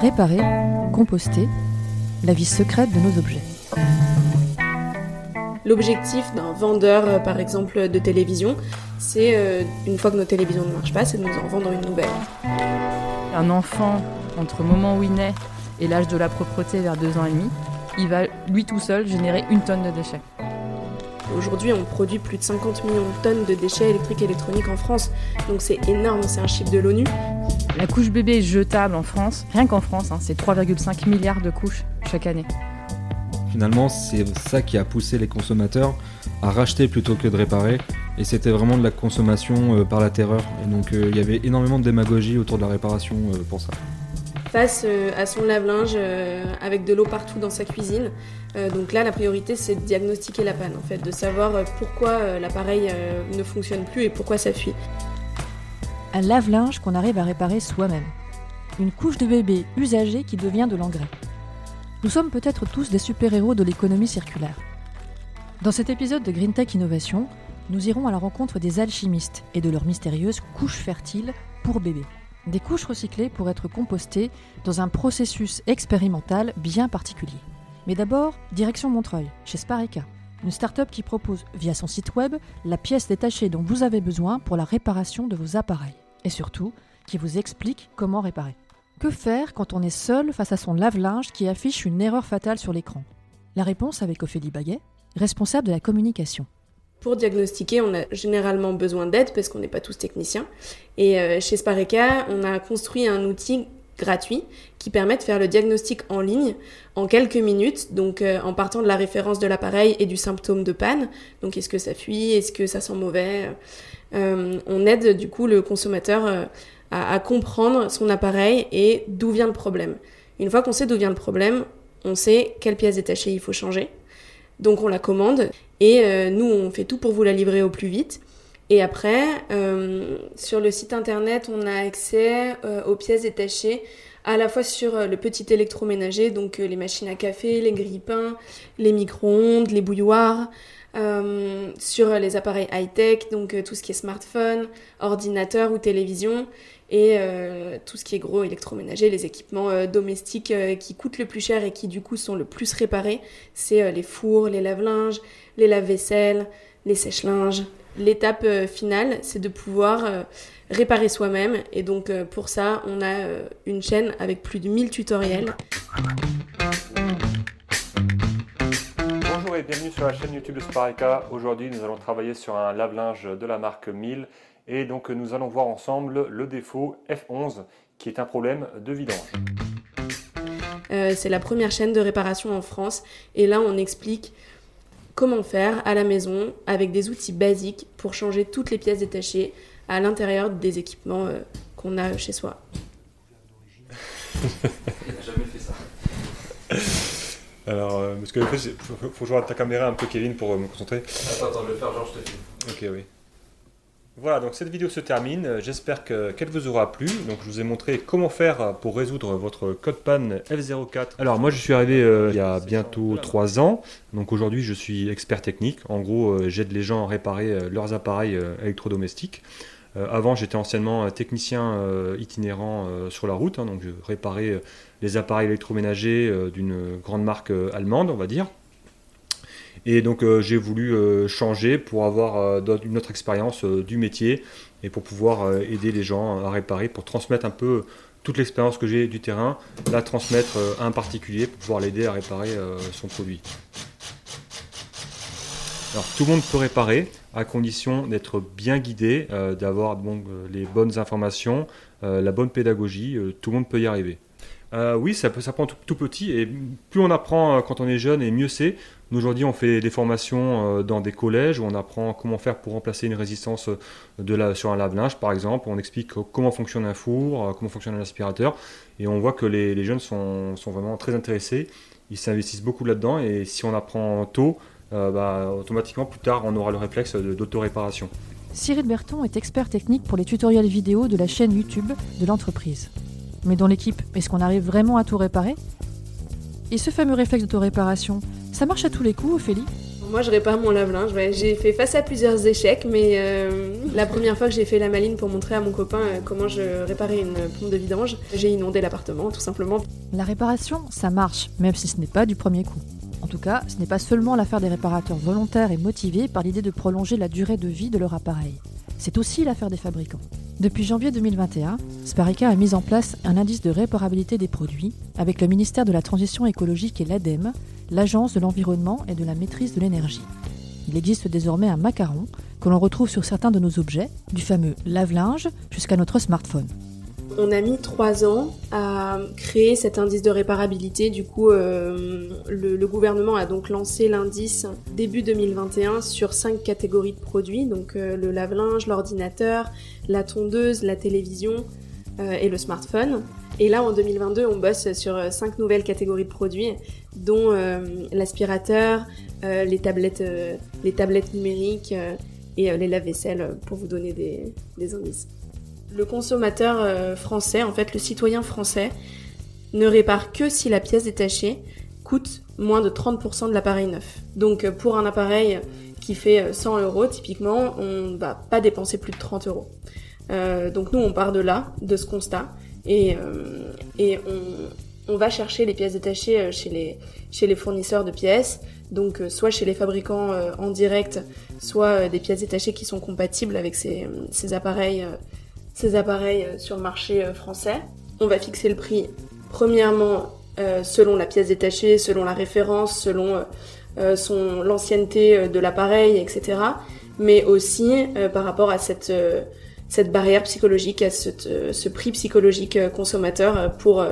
Réparer, composter, la vie secrète de nos objets. L'objectif d'un vendeur, euh, par exemple, de télévision, c'est, euh, une fois que nos télévisions ne marchent pas, c'est de nous en vendre une nouvelle. Un enfant, entre le moment où il naît et l'âge de la propreté vers deux ans et demi, il va lui tout seul générer une tonne de déchets. Aujourd'hui, on produit plus de 50 millions de tonnes de déchets électriques et électroniques en France. Donc c'est énorme, c'est un chiffre de l'ONU. La couche bébé jetable en France, rien qu'en France, hein, c'est 3,5 milliards de couches chaque année. Finalement, c'est ça qui a poussé les consommateurs à racheter plutôt que de réparer. Et c'était vraiment de la consommation euh, par la terreur. Et donc euh, il y avait énormément de démagogie autour de la réparation euh, pour ça. Face euh, à son lave-linge euh, avec de l'eau partout dans sa cuisine. Euh, donc là, la priorité, c'est de diagnostiquer la panne, en fait, de savoir pourquoi euh, l'appareil euh, ne fonctionne plus et pourquoi ça fuit. Un lave-linge qu'on arrive à réparer soi-même. Une couche de bébé usagée qui devient de l'engrais. Nous sommes peut-être tous des super-héros de l'économie circulaire. Dans cet épisode de Green Tech Innovation, nous irons à la rencontre des alchimistes et de leurs mystérieuses couches fertiles pour bébés. Des couches recyclées pour être compostées dans un processus expérimental bien particulier. Mais d'abord, direction Montreuil, chez Spareka, une start-up qui propose via son site web la pièce détachée dont vous avez besoin pour la réparation de vos appareils. Et surtout, qui vous explique comment réparer. Que faire quand on est seul face à son lave-linge qui affiche une erreur fatale sur l'écran? La réponse avec Ophélie Baguet, responsable de la communication. Pour diagnostiquer, on a généralement besoin d'aide parce qu'on n'est pas tous techniciens. Et euh, chez Spareka, on a construit un outil gratuit qui permet de faire le diagnostic en ligne en quelques minutes, donc euh, en partant de la référence de l'appareil et du symptôme de panne. Donc est-ce que ça fuit, est-ce que ça sent mauvais? Euh, On aide du coup le consommateur euh, à, comprendre son appareil et d'où vient le problème. Une fois qu'on sait d'où vient le problème, on sait quelle pièce détachée il faut changer. Donc on la commande et nous on fait tout pour vous la livrer au plus vite. Et après, euh, sur le site internet, on a accès euh, aux pièces détachées à la fois sur euh, le petit électroménager, donc les machines à café, les grille-pains, les micro-ondes, les bouilloires, sur les appareils high-tech, donc tout ce qui est smartphone, ordinateur ou télévision, et tout ce qui est gros électroménager, les équipements domestiques qui coûtent le plus cher et qui du coup sont le plus réparés, c'est les fours, les lave-linges, les lave-vaisselle, les sèche-linges. L'étape euh, finale, c'est de pouvoir euh, réparer soi-même, et donc euh, pour ça, on a une chaîne avec plus de 1000 tutoriels. Bonjour et bienvenue sur la chaîne YouTube de Spareka. Aujourd'hui, nous allons travailler sur un lave-linge de la marque 1000 et donc nous allons voir ensemble le défaut F11 qui est un problème de vidange. Euh, c'est la première chaîne de réparation en France. Et là, on explique comment faire à la maison avec des outils basiques pour changer toutes les pièces détachées à l'intérieur des équipements euh, qu'on a chez soi. jamais fait ça. Alors, euh, parce que il faut, faut, faut jouer à ta caméra un peu Kevin pour euh, me concentrer. Attends, attends, je vais le faire, genre je te filme. Ok, oui. Voilà, donc cette vidéo se termine. J'espère que- qu'elle vous aura plu. Donc, je vous ai montré comment faire pour résoudre votre code panne F04. Alors, moi, je suis arrivé euh, il y a bientôt 3 ans. Donc, aujourd'hui, je suis expert technique. En gros, euh, j'aide les gens à réparer euh, leurs appareils électrodomestiques. Avant, j'étais anciennement technicien itinérant sur la route. hein, donc, je réparais les appareils électroménagers d'une grande marque allemande, on va dire. Et donc euh, j'ai voulu euh, changer pour avoir euh, une autre expérience du métier et pour pouvoir aider les gens à réparer, pour transmettre un peu toute l'expérience que j'ai du terrain, la transmettre à un particulier pour pouvoir l'aider à réparer son produit. Alors tout le monde peut réparer à condition d'être bien guidé, d'avoir les bonnes informations, la bonne pédagogie, tout le monde peut y arriver. Euh, oui, ça, ça prend tout, petit et plus on apprend euh, quand on est jeune et mieux c'est. Aujourd'hui, on fait des formations euh, dans des collèges où on apprend comment faire pour remplacer une résistance de la, sur un lave-linge, par exemple. On explique comment fonctionne un four, comment fonctionne un aspirateur. Et on voit que les, jeunes sont, vraiment très intéressés. Ils s'investissent beaucoup là-dedans. Et si on apprend tôt, bah, automatiquement, plus tard, on aura le réflexe d'autoréparation. Cyril Berton est expert technique pour les tutoriels vidéo de la chaîne YouTube de l'entreprise. Mais dans l'équipe, est-ce qu'on arrive vraiment à tout réparer? Et ce fameux réflexe d'autoréparation, ça marche à tous les coups, Ophélie? Moi, je répare mon lave-linge. ouais. J'ai fait face à plusieurs échecs, mais euh, la première fois que j'ai fait la maline pour montrer à mon copain euh, comment je réparais une pompe de vidange, j'ai inondé l'appartement, tout simplement. La réparation, ça marche, même si ce n'est pas du premier coup. En tout cas, ce n'est pas seulement l'affaire des réparateurs volontaires et motivés par l'idée de prolonger la durée de vie de leur appareil. C'est aussi l'affaire des fabricants. Depuis janvier 2021, Sparica a mis en place un indice de réparabilité des produits avec le ministère de la Transition écologique et l'ADEME, l'Agence de l'environnement et de la maîtrise de l'énergie. Il existe désormais un macaron que l'on retrouve sur certains de nos objets, du fameux lave-linge jusqu'à notre smartphone. On a mis trois ans à créer cet indice de réparabilité. Du coup, euh, le, gouvernement a donc lancé l'indice début 2021 sur cinq catégories de produits, donc euh, le lave-linge, l'ordinateur, la tondeuse, la télévision euh, et le smartphone. Et là, en 2022, on bosse sur cinq nouvelles catégories de produits, dont l'aspirateur, les tablettes, numériques et les lave-vaisselle, euh, pour vous donner des indices. Le consommateur euh, français, en fait, le citoyen français, ne répare que si la pièce détachée coûte moins de 30% de l'appareil neuf. Donc, euh, pour un appareil qui fait euh, 100 euros, typiquement, on va pas dépenser plus de 30 euros. Euh, donc, nous, on part de là, de ce constat, et, euh, et on, on va chercher les pièces détachées euh, chez les, chez les fournisseurs de pièces, donc euh, soit chez les fabricants euh, en direct, soit euh, des pièces détachées qui sont compatibles avec ces, ces appareils, euh, appareils euh, sur le marché euh, français. On va fixer le prix premièrement euh, selon la pièce détachée, selon la référence, selon l'ancienneté de l'appareil, etc. Mais aussi par rapport à cette barrière psychologique, à ce prix psychologique consommateur pour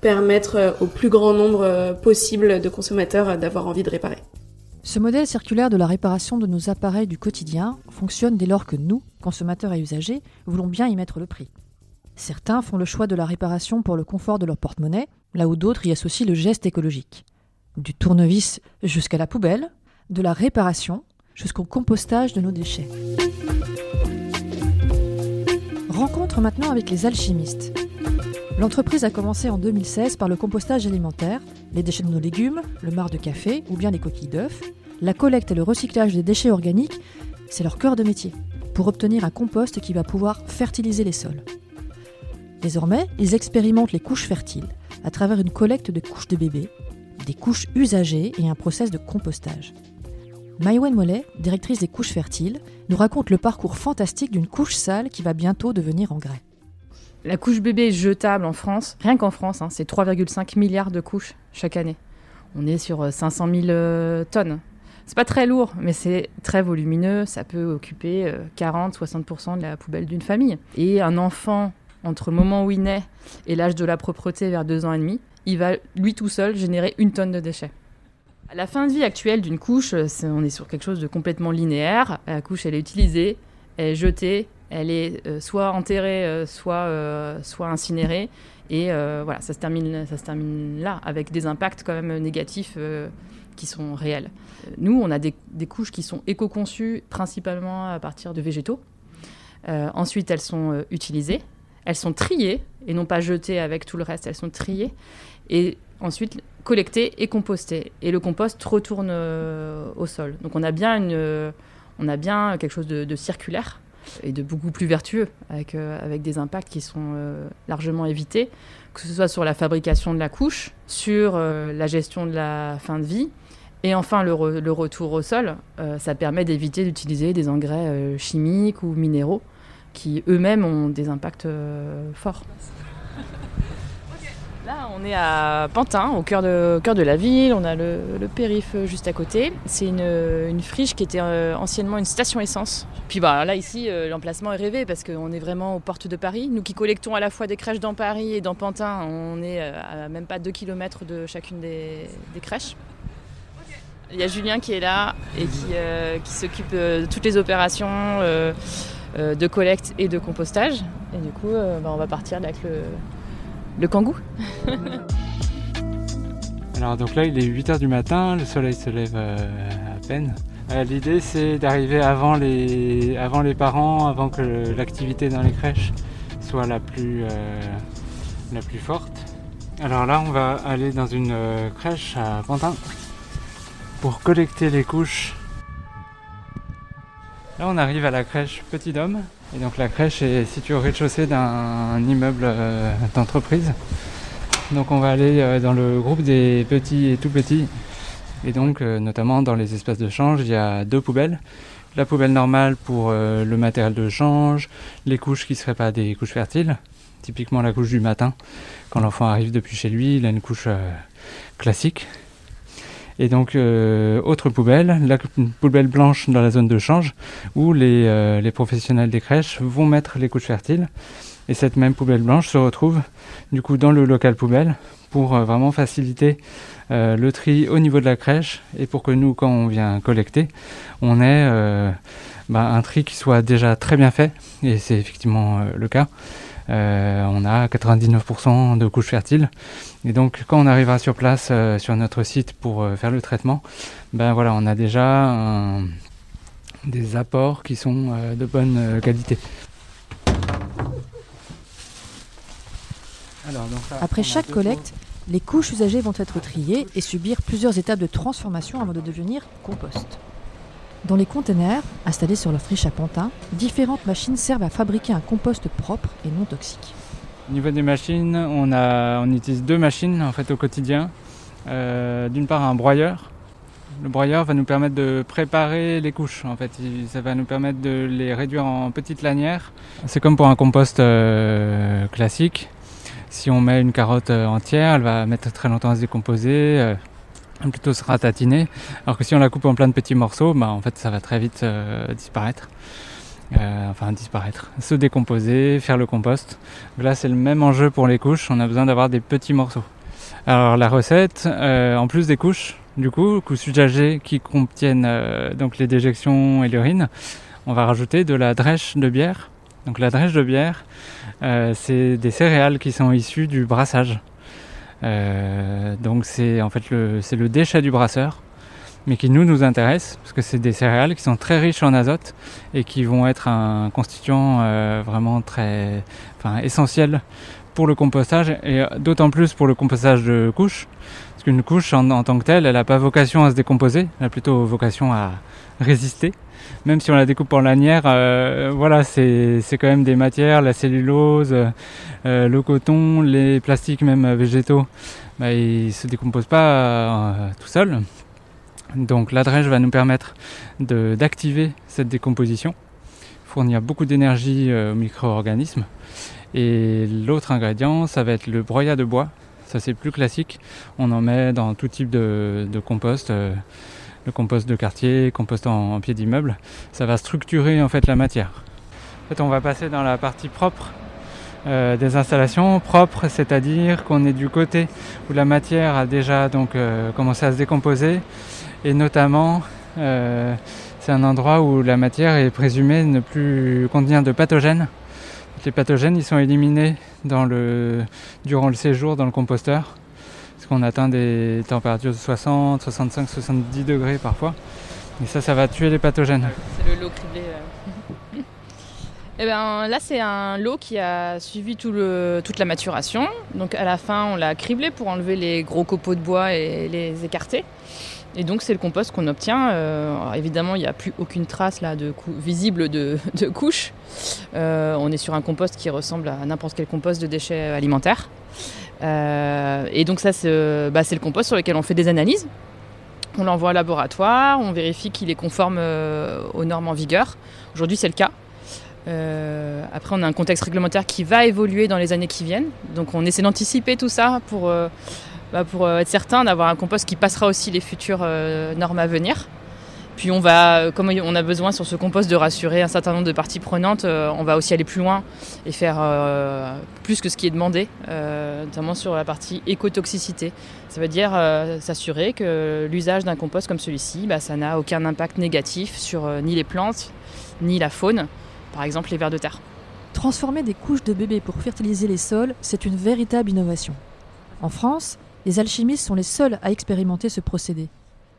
permettre au plus grand nombre possible de consommateurs d'avoir envie de réparer. Ce modèle circulaire de la réparation de nos appareils du quotidien fonctionne dès lors que nous, consommateurs et usagers, voulons bien y mettre le prix. Certains font le choix de la réparation pour le confort de leur porte-monnaie, là où d'autres y associent le geste écologique. Du tournevis jusqu'à la poubelle, de la réparation jusqu'au compostage de nos déchets. Rencontre maintenant avec les alchimistes. L'entreprise a commencé en 2016 par le compostage alimentaire, les déchets de nos légumes, le marc de café ou bien les coquilles d'œufs. La collecte et le recyclage des déchets organiques, c'est leur cœur de métier, pour obtenir un compost qui va pouvoir fertiliser les sols. Désormais, ils expérimentent les couches fertiles à travers une collecte de couches de bébés, des couches usagées et un process de compostage. Maïwen Mollet, directrice des couches fertiles, nous raconte le parcours fantastique d'une couche sale qui va bientôt devenir engrais. La couche bébé jetable en France, rien qu'en France, hein, c'est 3,5 milliards de couches chaque année. On est sur euh, 500 000 euh, tonnes. C'est pas très lourd, mais c'est très volumineux. Ça peut occuper 40-60% de la poubelle d'une famille. Et un enfant, entre le moment où il naît et l'âge de la propreté vers deux ans et demi, il va lui tout seul générer une tonne de déchets. À la fin de vie actuelle d'une couche, euh, on est sur quelque chose de complètement linéaire. La couche, elle est utilisée, elle est jetée, elle est euh, soit enterrée, euh, soit, euh, soit incinérée. Et voilà, ça se, termine, ça se termine là, avec des impacts quand même négatifs qui sont réels. Nous, on a des, couches qui sont éco-conçues principalement à partir de végétaux. Ensuite, elles sont utilisées, elles sont triées, et non pas jetées avec tout le reste, elles sont triées. Et ensuite, collectées et compostées. Et le compost retourne au sol. Donc on a bien, une, on a bien quelque chose de circulaire et de beaucoup plus vertueux, avec, euh, des impacts qui sont euh, largement évités, que ce soit sur la fabrication de la couche, sur euh, la gestion de la fin de vie, et enfin le, le retour au sol. Ça permet d'éviter d'utiliser des engrais chimiques ou minéraux qui eux-mêmes ont des impacts forts. Là, on est à Pantin, au cœur de, la ville. On a le, périph' juste à côté. C'est une, friche qui était euh, anciennement une station essence. Puis bah, là, ici, euh, l'emplacement est rêvé parce qu'on est vraiment aux portes de Paris. Nous qui collectons à la fois des crèches dans Paris et dans Pantin, on est euh, à même pas 2 km de chacune des, crèches. Il y a Julien qui est là et qui, s'occupe de toutes les opérations de collecte et de compostage. Et du coup, bah, on va partir avec le, le kangou. Alors donc là il est 8h du matin, le soleil se lève euh, à peine. Euh, L'idée c'est d'arriver avant les, parents, avant que l'activité dans les crèches soit la plus, euh, forte. Alors là on va aller dans une crèche à Pantin pour collecter les couches Là, on arrive à la crèche Petit Dôme. Et donc, la crèche est située au rez-de-chaussée d'un immeuble euh, d'entreprise. Donc, on va aller euh, dans le groupe des petits et tout petits. Et donc, euh, notamment dans les espaces de change, il y a deux poubelles. La poubelle normale pour le matériel de change, les couches qui ne seraient pas des couches fertiles, typiquement la couche du matin. Quand l'enfant arrive depuis chez lui, il a une couche classique. Et donc, euh, autre poubelle, la poubelle blanche dans la zone de change, où les, euh, les, professionnels des crèches vont mettre les couches fertiles. Et cette même poubelle blanche se retrouve du coup dans le local poubelle pour euh, vraiment faciliter le tri au niveau de la crèche et pour que nous, quand on vient collecter, on ait bah, un tri qui soit déjà très bien fait. Et c'est effectivement le cas. Euh, on a 99% de couches fertiles. Et donc quand on arrivera sur place euh, sur notre site pour euh, faire le traitement, ben voilà, on a déjà des apports qui sont de bonne qualité. Après chaque collecte, les couches usagées vont être triées et subir plusieurs étapes de transformation avant de devenir compost. Dans les containers, installés sur leur friche à Pantin, différentes machines servent à fabriquer un compost propre et non toxique. Au niveau des machines, on, utilise deux machines en fait, au quotidien. Euh, d'une part un broyeur. Le broyeur va nous permettre de préparer les couches. En fait, ça va nous permettre de les réduire en petites lanières. C'est comme pour un compost euh, classique. Si on met une carotte euh, entière, elle va mettre très longtemps à se décomposer plutôt se ratatiner. Alors que si on la coupe en plein de petits morceaux, bah, en fait ça va très vite euh, disparaître. Euh, enfin disparaître, se décomposer, faire le compost. là c'est le même enjeu pour les couches, on a besoin d'avoir des petits morceaux. Alors la recette, euh, en plus des couches, du coup, couches usagées qui contiennent donc les déjections et l'urine, on va rajouter de la drèche de bière. Donc la drèche de bière, c'est des céréales qui sont issues du brassage. Euh, donc c'est en fait le, c'est le déchet du brasseur, mais qui nous nous intéresse parce que c'est des céréales qui sont très riches en azote et qui vont être un constituant euh, vraiment très, enfin essentiel pour le compostage et d'autant plus pour le compostage de couches. Parce qu'une couche en, tant que telle, elle n'a pas vocation à se décomposer, elle a plutôt vocation à résister même si on la découpe en lanière, euh, voilà, c'est quand même des matières, la cellulose, euh, le coton, les plastiques même végétaux, bah, ils se décomposent pas euh, tout seuls. Donc la drèche va nous permettre d'activer cette décomposition, fournir beaucoup d'énergie aux micro-organismes. Et l'autre ingrédient, ça va être le broyat de bois. Ça c'est plus classique. On en met dans tout type de, compost le compost de quartier, compost en, pied d'immeuble, ça va structurer en fait la matière. En fait, on va passer dans la partie propre euh, des installations. Propre, c'est-à-dire qu'on est du côté où la matière a déjà donc euh, commencé à se décomposer et notamment euh, c'est un endroit où la matière est présumée ne plus contenir de pathogènes. Les pathogènes ils sont éliminés dans le, durant le séjour dans le composteur qu'on atteint des températures de 60, 65, 70 degrés parfois. Et ça, ça va tuer les pathogènes. C'est le lot criblé. Et eh ben, là, c'est un lot qui a suivi toute la maturation. Donc à la fin, on l'a criblé pour enlever les gros copeaux de bois et les écarter. Et donc c'est le compost qu'on obtient. Euh, évidemment, il n'y a plus aucune trace là de visible de, couche. Euh, on est sur un compost qui ressemble à n'importe quel compost de déchets alimentaires. Euh, et donc ça, bah, c'est le compost sur lequel on fait des analyses. On l'envoie au laboratoire, on vérifie qu'il est conforme aux normes en vigueur. Aujourd'hui, c'est le cas. Après, on a un contexte réglementaire qui va évoluer dans les années qui viennent. Donc, on essaie d'anticiper tout ça pour, bah, pour être certain d'avoir un compost qui passera aussi les futures normes à venir. Puis on va, comme on a besoin sur ce compost de rassurer un certain nombre de parties prenantes, euh, on va aussi aller plus loin et faire euh, plus que ce qui est demandé, euh, notamment sur la partie écotoxicité. Ça veut dire s'assurer que l'usage d'un compost comme celui-ci, bah, ça n'a aucun impact négatif sur ni les plantes, ni la faune, par exemple les vers de terre. Transformer des couches de bébés pour fertiliser les sols, c'est une véritable innovation. En France, les alchimistes sont les seuls à expérimenter ce procédé.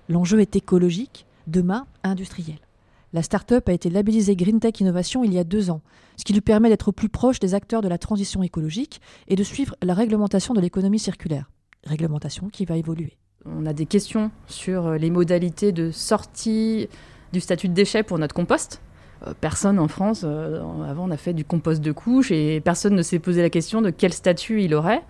L'enjeu est écologique, demain industriel. La start-up a été labellisée Green Tech Innovation il y a deux ans, ce qui lui permet d'être plus proche des acteurs de la transition écologique et de suivre la réglementation de l'économie circulaire. Réglementation qui va évoluer. On a des questions sur euh, les modalités de sortie du statut de déchet pour notre compost. personne en France, avant on a fait du compost de couches et personne ne s'est posé la question de quel statut il aurait.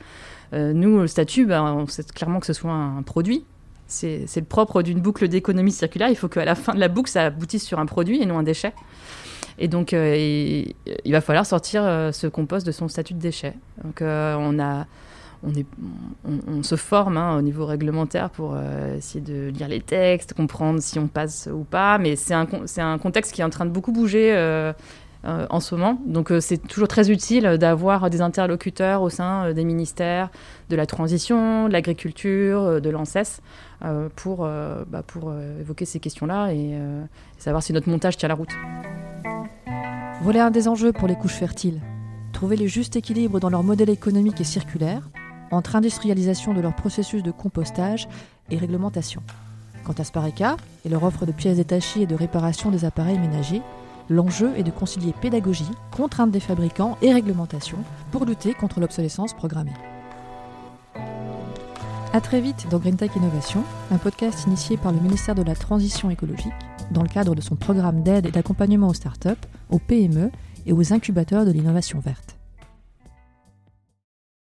Nous, le statut, ben, on sait clairement que ce soit un produit. C'est le propre d'une boucle d'économie circulaire. Il faut qu'à la fin de la boucle, ça aboutisse sur un produit et non un déchet. Et donc, il, va falloir sortir ce compost de son statut de déchet. Donc, on a on, est, on, se forme hein, au niveau réglementaire pour euh, essayer de lire les textes, comprendre si on passe ou pas. Mais c'est un, un, contexte qui est en train de beaucoup bouger euh, euh, en ce moment. Donc c'est toujours très utile d'avoir des interlocuteurs au sein des ministères de la transition, de l'agriculture, de l'ANSES pour, bah, pour évoquer ces questions-là et, et savoir si notre montage tient la route. Voilà un des enjeux pour les couches fertiles. Trouver le juste équilibre dans leur modèle économique et circulaire entre industrialisation de leur processus de compostage et réglementation. Quant à Spareka et leur offre de pièces détachées et de réparation des appareils ménagers, l'enjeu est de concilier pédagogie, contraintes des fabricants et réglementation pour lutter contre l'obsolescence programmée. A très vite dans Green Tech Innovation, un podcast initié par le ministère de la Transition écologique dans le cadre de son programme d'aide et d'accompagnement aux startups, aux PME et aux incubateurs de l'innovation verte.